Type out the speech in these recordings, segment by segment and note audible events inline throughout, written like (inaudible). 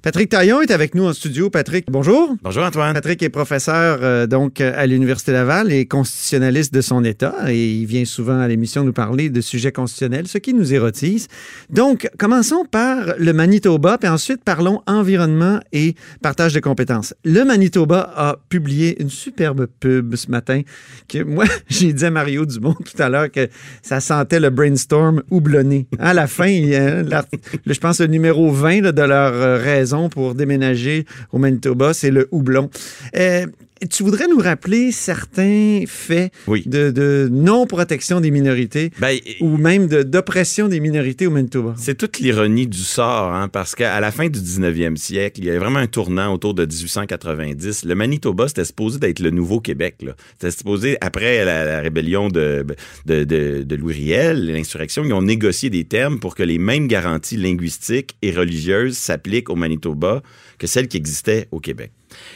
Patrick Taillon est avec nous en studio. Patrick, bonjour. Bonjour Antoine. Patrick est professeur euh, donc à l'Université Laval et constitutionnaliste de son État et il vient souvent à l'émission nous parler de sujets constitutionnels, ce qui nous érotise. Donc, commençons par le Manitoba, puis ensuite parlons environnement et partage de compétences. Le Manitoba a publié une superbe pub ce matin que moi, (laughs) j'ai dit à Mario Dumont tout à l'heure que ça sentait le brainstorm houblonné. À la fin, il y a, je pense, le numéro 20 là, de leur euh, raison pour déménager au Manitoba, c'est le houblon. Euh, tu voudrais nous rappeler certains faits de, non-protection des minorités ben, ou même d'oppression des minorités au Manitoba? C'est toute l'ironie du sort, hein, parce qu'à la fin du 19e siècle, il y avait vraiment un tournant autour de 1890. Le Manitoba, c'était supposé d'être le nouveau Québec. C'était supposé, après la, rébellion de, de, de Louis Riel, l'insurrection, ils ont négocié des termes pour que les mêmes garanties linguistiques et religieuses s'appliquent au Manitoba que celles qui existaient au Québec.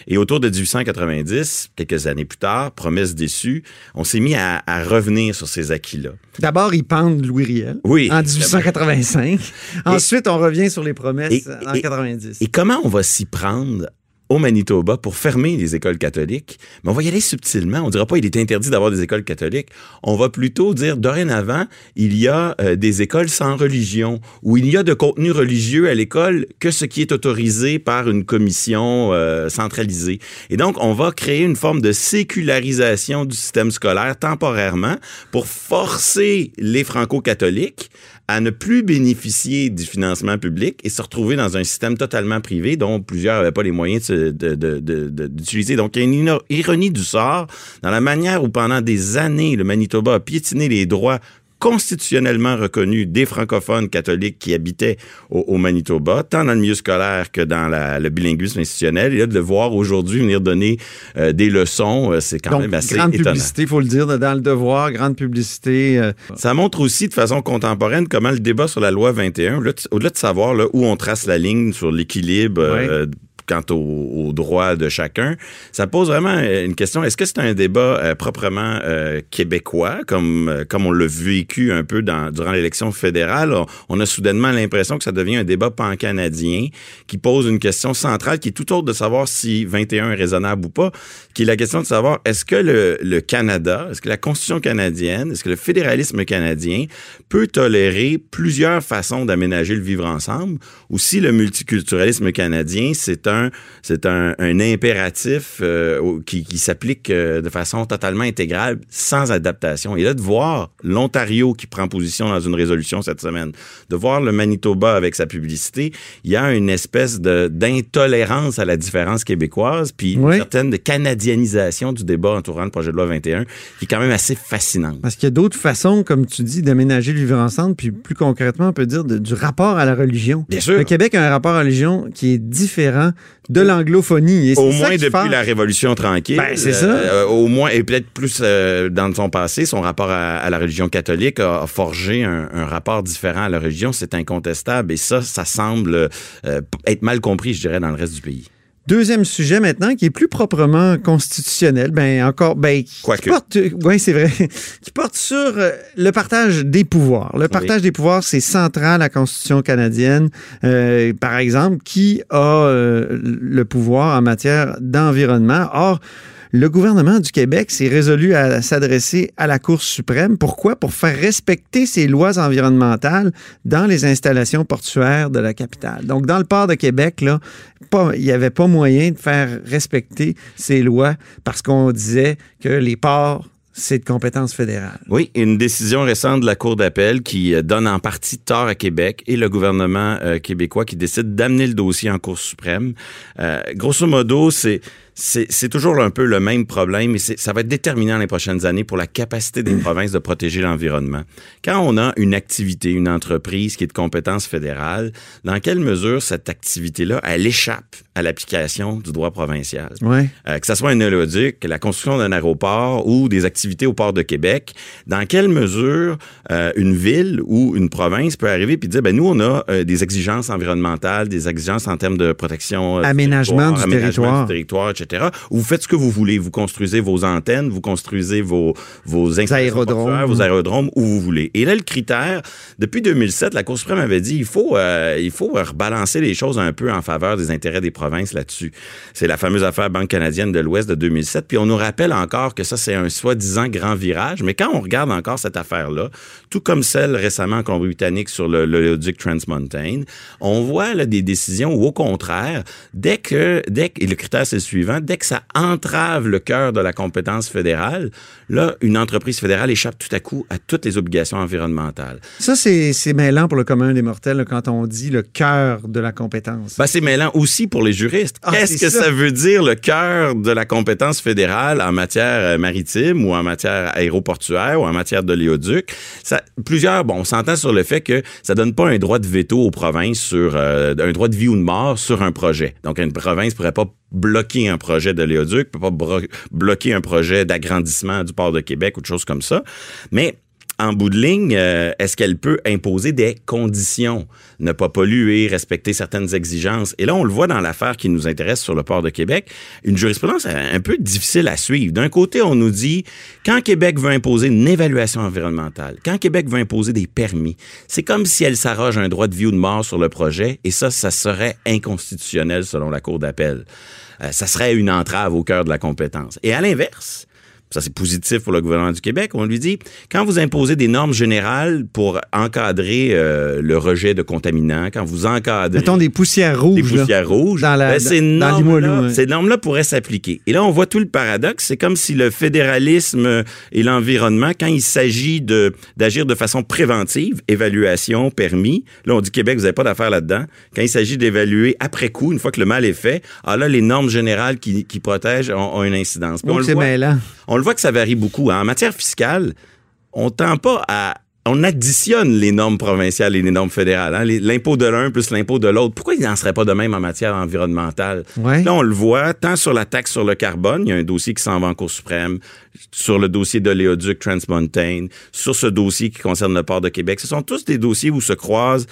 Et autour de 1890, quelques années plus tard, promesse déçue, on s'est mis à, revenir sur ces acquis-là. D'abord, ils pendent Louis Riel oui, en 1885. Ensuite, on revient sur les promesses en 90. Et comment on va s'y prendre au Manitoba pour fermer les écoles catholiques, mais on va y aller subtilement. On ne dira pas il est interdit d'avoir des écoles catholiques. On va plutôt dire dorénavant, il y a euh, des écoles sans religion, où il y a de contenu religieux à l'école que ce qui est autorisé par une commission euh, centralisée. Et donc, on va créer une forme de sécularisation du système scolaire temporairement pour forcer les franco-catholiques à ne plus bénéficier du financement public et se retrouver dans un système totalement privé dont plusieurs n'avaient pas les moyens d'utiliser. Donc, il y a une ironie du sort dans la manière où pendant des années, le Manitoba a piétiné les droits constitutionnellement reconnu des francophones catholiques qui habitaient au, Manitoba, tant dans le milieu scolaire que dans le bilinguisme institutionnel. Et là, de le voir aujourd'hui venir donner euh, des leçons, euh, c'est quand même assez grande étonnant. publicité, il faut le dire, dans le devoir, grande publicité. Euh. Ça montre aussi de façon contemporaine comment le débat sur la loi 21, au-delà de, savoir là, où on trace la ligne sur l'équilibre quant aux, droits de chacun. Ça pose vraiment une question. Est-ce que c'est un débat euh, proprement euh, québécois, comme, euh, comme on l'a vécu un peu durant l'élection fédérale? On, a soudainement l'impression que ça devient un débat pan-canadien qui pose une question centrale qui est tout autre de savoir si 21 est raisonnable ou pas, qui est la question de savoir est-ce que le, le Canada, est-ce que la Constitution canadienne, est-ce que le fédéralisme canadien peut tolérer plusieurs façons d'aménager le vivre ensemble ou si le multiculturalisme canadien, c'est un c'est un, impératif euh, qui, s'applique euh, de façon totalement intégrale, sans adaptation. Et là, de voir l'Ontario qui prend position dans une résolution cette semaine, de voir le Manitoba avec sa publicité, il y a une espèce d'intolérance à la différence québécoise, puis une certaine de canadianisation du débat entourant le projet de loi 21, qui est quand même assez fascinante. Parce qu'il y a d'autres façons, comme tu dis, d'aménager le vivre ensemble, puis plus concrètement, on peut dire du rapport à la religion. Bien sûr. Le Québec a un rapport à la religion qui est différent de l'anglophonie. Au moins depuis la Révolution tranquille. Ben, c'est ça. Euh, au moins, et peut-être plus euh, dans son passé, son rapport à, la religion catholique a, forgé un, rapport différent à la religion. C'est incontestable. Et ça, ça semble euh, être mal compris, je dirais, dans le reste du pays. Deuxième sujet maintenant qui est plus proprement constitutionnel, ben encore, ben qui porte, ouais c'est vrai, (laughs) qui porte sur euh, le partage des pouvoirs. Le partage des pouvoirs, c'est central à la Constitution canadienne. Euh, par exemple, qui a euh, le pouvoir en matière d'environnement Or, le gouvernement du Québec s'est résolu à s'adresser à la Cour suprême. Pourquoi? Pour faire respecter ces lois environnementales dans les installations portuaires de la capitale. Donc, dans le port de Québec, il n'y avait pas moyen de faire respecter ces lois parce qu'on disait que les ports c'est de compétence fédérale. Oui, une décision récente de la Cour d'appel qui euh, donne en partie tort à Québec et le gouvernement euh, québécois qui décide d'amener le dossier en Cour suprême. Euh, grosso modo, c'est c'est toujours un peu le même problème et ça va être déterminant les prochaines années pour la capacité des provinces de protéger l'environnement. Quand on a une activité, une entreprise qui est de compétence fédérale, dans quelle mesure cette activité-là, elle échappe à l'application du droit provincial? Ouais. Euh, que ce soit un éloduc, la construction d'un aéroport ou des activités au port de Québec, dans quelle mesure euh, une ville ou une province peut arriver puis dire, ben nous, on a euh, des exigences environnementales, des exigences en termes de protection... aménagement, du, aménagement territoire. du territoire, etc etc. Vous faites ce que vous voulez. Vous construisez vos antennes, vous construisez vos, vos aérodromes. vos aérodromes où vous voulez. Et là, le critère, depuis 2007, la Cour suprême avait dit il faut, euh, il faut rebalancer les choses un peu en faveur des intérêts des provinces là-dessus. C'est la fameuse affaire Banque canadienne de l'Ouest de 2007. Puis on nous rappelle encore que ça, c'est un soi-disant grand virage. Mais quand on regarde encore cette affaire-là, tout comme celle récemment en Colombie-Britannique sur le, le Trans Mountain, on voit là, des décisions où, au contraire, dès que, dès que, et le critère c'est le suivant, dès que ça entrave le cœur de la compétence fédérale, là, une entreprise fédérale échappe tout à coup à toutes les obligations environnementales. Ça, c'est mêlant pour le commun des mortels quand on dit le cœur de la compétence. Ben, c'est mêlant aussi pour les juristes. Ah, Qu'est-ce que ça. veut dire le cœur de la compétence fédérale en matière euh, maritime ou en matière aéroportuaire ou en matière de l'éoduc? Ça, plusieurs, bon, on s'entend sur le fait que ça donne pas un droit de veto aux provinces sur euh, un droit de vie ou de mort sur un projet. Donc, une province pourrait pas bloquer un projet de l'éoduc, peut pas bloquer un projet d'agrandissement du port de Québec ou de choses comme ça. Mais en bout de ligne, euh, est-ce qu'elle peut imposer des conditions, ne pas polluer, respecter certaines exigences? Et là, on le voit dans l'affaire qui nous intéresse sur le port de Québec, une jurisprudence un peu difficile à suivre. D'un côté, on nous dit, quand Québec veut imposer une évaluation environnementale, quand Québec veut imposer des permis, c'est comme si elle s'arroge un droit de vie ou de mort sur le projet, et ça, ça serait inconstitutionnel selon la Cour d'appel. Euh, ça serait une entrave au cœur de la compétence. Et à l'inverse, ça c'est positif pour le gouvernement du Québec, on lui dit, quand vous imposez des normes générales pour encadrer euh, le rejet de contaminants, quand vous encadrez... Mettons des poussières rouges. Des poussières rouges. Dans, la, ben, ces normes-là ces normes pourraient s'appliquer. Et là, on voit tout le paradoxe. C'est comme si le fédéralisme et l'environnement, quand il s'agit de d'agir de façon préventive, évaluation, permis, là, on dit Québec, vous n'avez pas d'affaire là-dedans. Quand il s'agit d'évaluer après coup, une fois que le mal est fait, ah là, les normes générales qui, qui protègent ont, une incidence. Mêlant on voit que ça varie beaucoup. Hein. En matière fiscale, on tend pas à on additionne les normes provinciales et les normes fédérales. Hein. L'impôt de l'un plus l'impôt de l'autre. Pourquoi il n'en serait pas de même en matière environnementale? Là, on le voit, tant sur la taxe sur le carbone, il y a un dossier qui s'en va en Cour suprême, sur le dossier de l'éoduc Transmontane, sur ce dossier qui concerne le port de Québec. Ce sont tous des dossiers où se croisent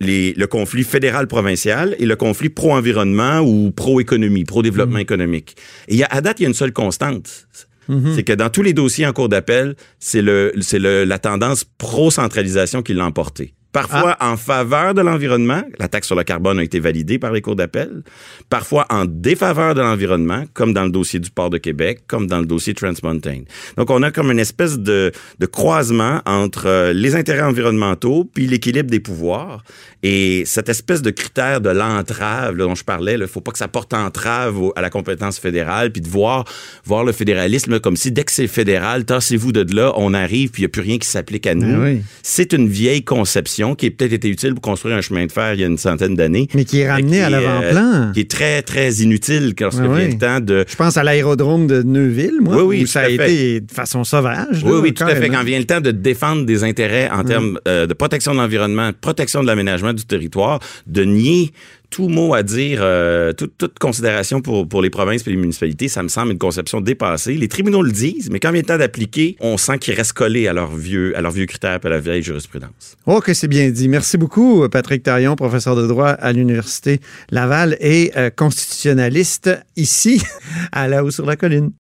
le conflit fédéral-provincial et le conflit pro-environnement ou pro-économie, pro-développement mmh. économique. Et y a, à date, il y a une seule constante Mhm. C'est que dans tous les dossiers en cours d'appel, c'est le, c'est la tendance pro-centralisation qui l'a emporté. Parfois ah. en faveur de l'environnement, la taxe sur le carbone a été validée par les cours d'appel. Parfois en défaveur de l'environnement, comme dans le dossier du port de Québec, comme dans le dossier Transmontane. Donc on a comme une espèce de, de croisement entre euh, les intérêts environnementaux puis l'équilibre des pouvoirs. Et cette espèce de critère de l'entrave dont je parlais, il faut pas que ça porte entrave à la compétence fédérale, puis de voir voir le fédéralisme comme si dès que c'est fédéral, tassez-vous de là, on arrive, puis il n'y a plus rien qui s'applique à nous. Ben c'est une vieille conception qui a peut-être été utile pour construire un chemin de fer il y a une centaine d'années. Mais qui est ramené à l'avant-plan. Euh, qui est très, très inutile lorsque vient le temps de... Je pense à l'aérodrome de Neuville, moi, oui, oui, où ça a été de façon sauvage. oui, oui, tout à fait. Quand vient le temps de défendre des intérêts en termes euh, de protection de l'environnement, protection de l'aménagement du territoire, de nier tout mot à dire, euh, toute, considération pour, pour les provinces et les municipalités, ça me semble une conception dépassée. Les tribunaux le disent, mais quand vient le temps d'appliquer, on sent qu'ils restent collés à leurs vieux, à leurs vieux critères et à la vieille jurisprudence. Ok, c'est bien dit. Merci beaucoup, Patrick Tarion, professeur de droit à l'Université Laval et euh, constitutionnaliste ici, (laughs) à la haut sur la colline.